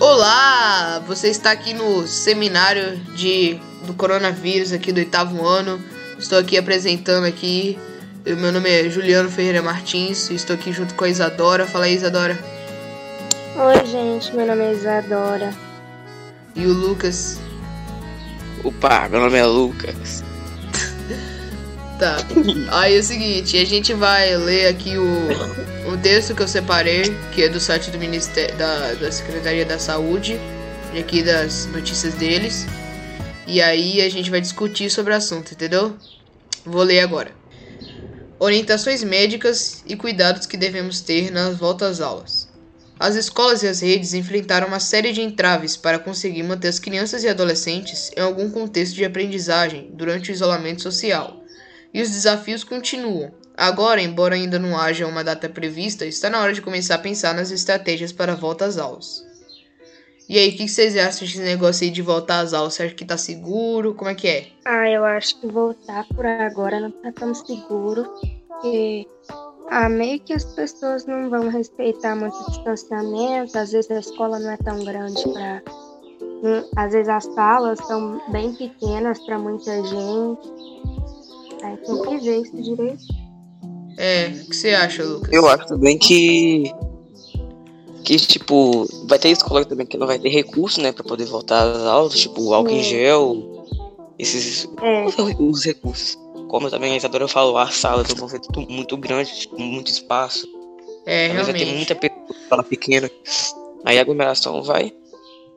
Olá! Você está aqui no seminário de, do coronavírus aqui do oitavo ano. Estou aqui apresentando aqui. O meu nome é Juliano Ferreira Martins. Estou aqui junto com a Isadora. Fala aí, Isadora. Oi, gente. Meu nome é Isadora. E o Lucas. Opa, meu nome é Lucas. Tá. Aí é o seguinte, a gente vai ler aqui o, o texto que eu separei, que é do site do Ministério da, da Secretaria da Saúde, e aqui das notícias deles. E aí a gente vai discutir sobre o assunto, entendeu? Vou ler agora. Orientações médicas e cuidados que devemos ter na volta às aulas. As escolas e as redes enfrentaram uma série de entraves para conseguir manter as crianças e adolescentes em algum contexto de aprendizagem durante o isolamento social e os desafios continuam. Agora, embora ainda não haja uma data prevista, está na hora de começar a pensar nas estratégias para a volta às aulas. E aí, o que vocês acham desse negócio aí de voltar às aulas? Você acha que tá seguro? Como é que é? Ah, eu acho que voltar por agora não tá tão seguro, porque ah, meio que as pessoas não vão respeitar muito o distanciamento, às vezes a escola não é tão grande para hum, às vezes as salas são bem pequenas para muita gente. Aí tem que ver isso direito. É, o que você acha, Lucas? Eu acho também que. Que, tipo, vai ter escola também que não vai ter recurso, né, pra poder voltar às aulas, tipo, álcool em gel, esses. É. Os recursos. Como também a Isadora falou, as salas vão ser tudo muito grande, tipo, muito espaço. É, Talvez vai ter realmente. muita pessoa sala pequena. Aí a aglomeração vai.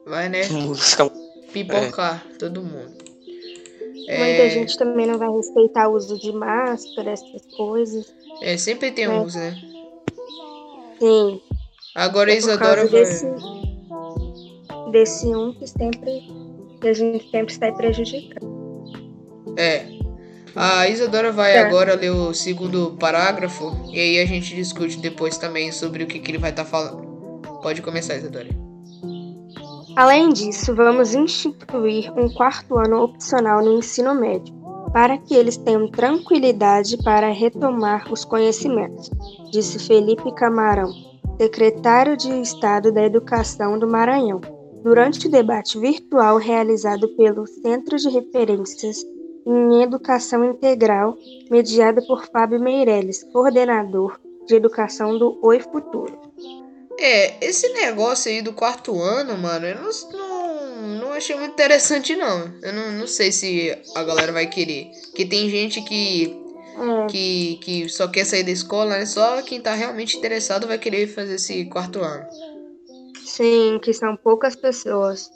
Vai, né? Pipocar todo mundo. Muita É, gente também não vai respeitar o uso de máscara, essas coisas. é, sempre tem É. uns, né? Sim. Agora a É por Isadora vai. desse, desse um que sempre que a gente sempre sai prejudicando. É. A Isadora vai Tá. agora ler o segundo parágrafo e aí a gente discute depois também sobre o que, que ele vai estar falando. Pode começar, Isadora. Além disso, vamos instituir um quarto ano opcional no ensino médio, para que eles tenham tranquilidade para retomar os conhecimentos, disse Felipe Camarão, secretário de Estado da Educação do Maranhão, durante o debate virtual realizado pelo Centro de Referências em Educação Integral, mediado por Fábio Meirelles, coordenador de Educação do Oi Futuro. É, esse negócio aí do quarto ano, mano, eu não, não, não achei muito interessante, não. Eu não, não sei se a galera vai querer. Porque tem gente que, É, que, que só quer sair da escola, né? Só quem tá realmente interessado vai querer fazer esse quarto ano. sim, que são poucas pessoas.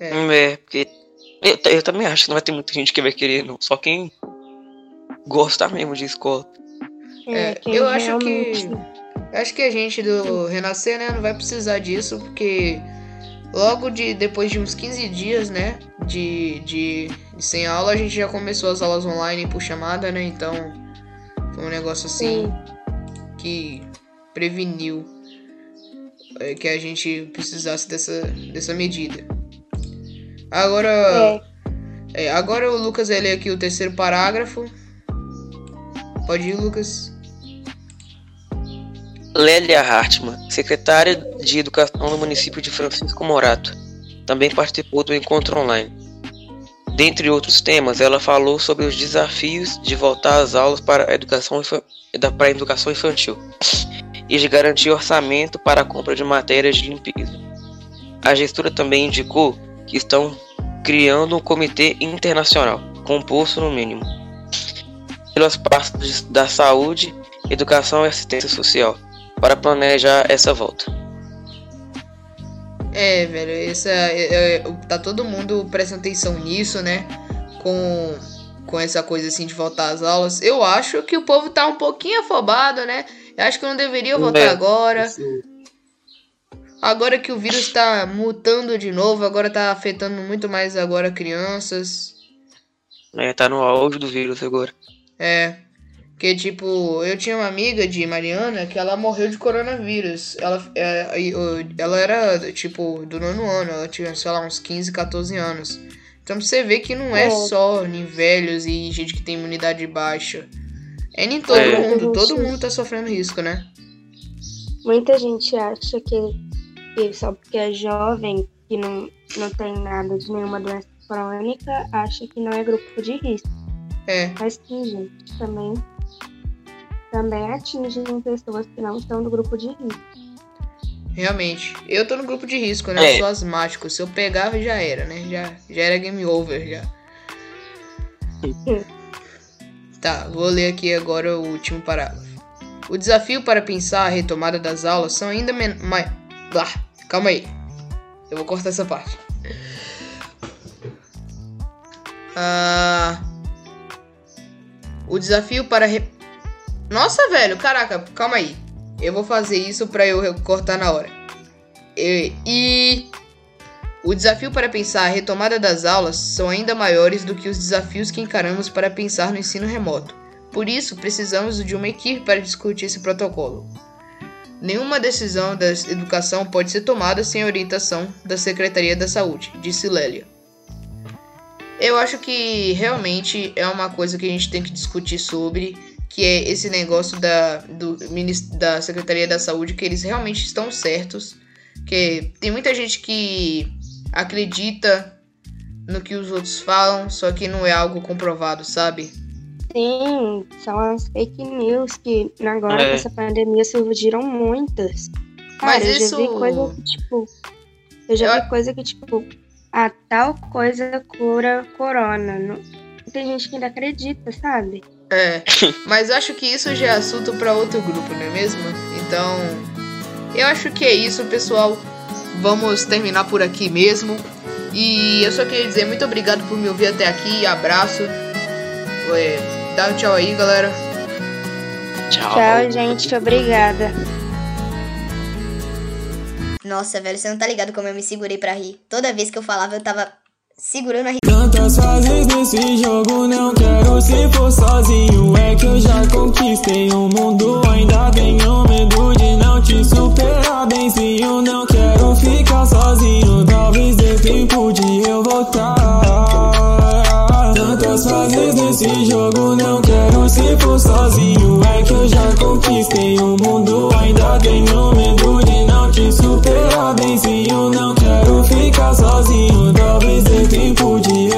É. É, porque. Eu, eu também acho que não vai ter muita gente que vai querer, não. Só quem gosta mesmo de escola. É, quem eu acho que- Acho que a gente do Renascer, né, não vai precisar disso, porque logo de depois de uns 15 dias, né, de, de, de sem aula, a gente já começou as aulas online por chamada, né? Então foi um negócio assim Sim. que preveniu é, que a gente precisasse dessa, dessa medida. Agora, É, é, agora o Lucas vai ler aqui o terceiro parágrafo. Pode ir, Lucas. Lélia Hartmann, secretária de Educação do município de Francisco Morato, também participou do encontro online. Dentre outros temas, ela falou sobre os desafios de voltar às aulas para a educação, para a educação infantil e de garantir orçamento para a compra de matérias de limpeza. A gestora também indicou que estão criando um comitê internacional, composto no mínimo, pelas partes da saúde, educação e assistência social, para planejar essa volta. É, velho, essa, é, é, tá todo mundo prestando atenção nisso, né? Com, com essa coisa assim de voltar às aulas. Eu acho que o povo tá um pouquinho afobado, né? Eu acho que não deveria voltar É. agora. Agora que o vírus tá mutando de novo, agora tá afetando muito mais agora crianças. É, tá no auge do vírus agora. É. Que tipo, eu tinha uma amiga de Mariana que ela morreu de coronavírus. Ela, é, ela era, tipo, do nono ano, ela tinha, sei lá, uns 15, 14 anos. Então você vê que não é É. só em velhos e gente que tem imunidade baixa. É em todo É. mundo, todo mundo tá sofrendo risco, né? muita gente acha que que só porque é jovem, que não, não tem nada de nenhuma doença crônica, acha que não é grupo de risco. É. Mas sim, gente, também, também atingem pessoas que não estão do grupo de risco. Realmente. Eu tô no grupo de risco, né? É. Eu sou asmático. Se eu pegava, já era, né? Já, já era game over, já. Tá, vou ler aqui agora o último parágrafo. O desafio para pensar a retomada das aulas são ainda men... mai- Ah, calma aí. Eu vou cortar essa parte. Ah... O desafio para... Re... Nossa, velho, caraca, calma aí. Eu vou fazer isso pra eu cortar na hora. E, e o desafio para pensar a retomada das aulas são ainda maiores do que os desafios que encaramos para pensar no ensino remoto. Por isso, precisamos de uma equipe para discutir esse protocolo. Nenhuma decisão da educação pode ser tomada sem orientação da Secretaria da Saúde, disse Lélia. Eu acho que realmente é uma coisa que a gente tem que discutir sobre, que é esse negócio da, do, da Secretaria da Saúde, que eles realmente estão certos. Que tem muita gente que acredita no que os outros falam, só que não é algo comprovado, sabe? Sim, são as fake news que agora É. com essa pandemia surgiram muitas. Cara, Mas eu isso- já vi coisa que, tipo. Eu já Eu- vi coisa que, tipo, a tal coisa cura corona. Não... Tem gente que ainda acredita, sabe? É, mas eu acho que isso já é assunto para outro grupo, não é mesmo? Então, eu acho que é isso, pessoal. Vamos terminar por aqui mesmo. E eu só queria dizer muito obrigado por me ouvir até aqui. Abraço. Ué, dá um tchau aí, galera. Tchau. Tchau, gente. Obrigada. Nossa, velho, você não tá ligado como eu me segurei pra rir. Toda vez que eu falava, eu tava segurando a rir. Tantas fases nesse jogo, não quero se for sozinho. É que eu já conquistei o mundo, ainda tenho medo de não te superar. Benzinho, não quero ficar sozinho. Talvez dê tempo de eu voltar. Nesse jogo, não quero se for sozinho. É que eu já conquistei o mundo, ainda tenho medo de não te superar. Benzinho, não quero ficar sozinho. Talvez dê tempo de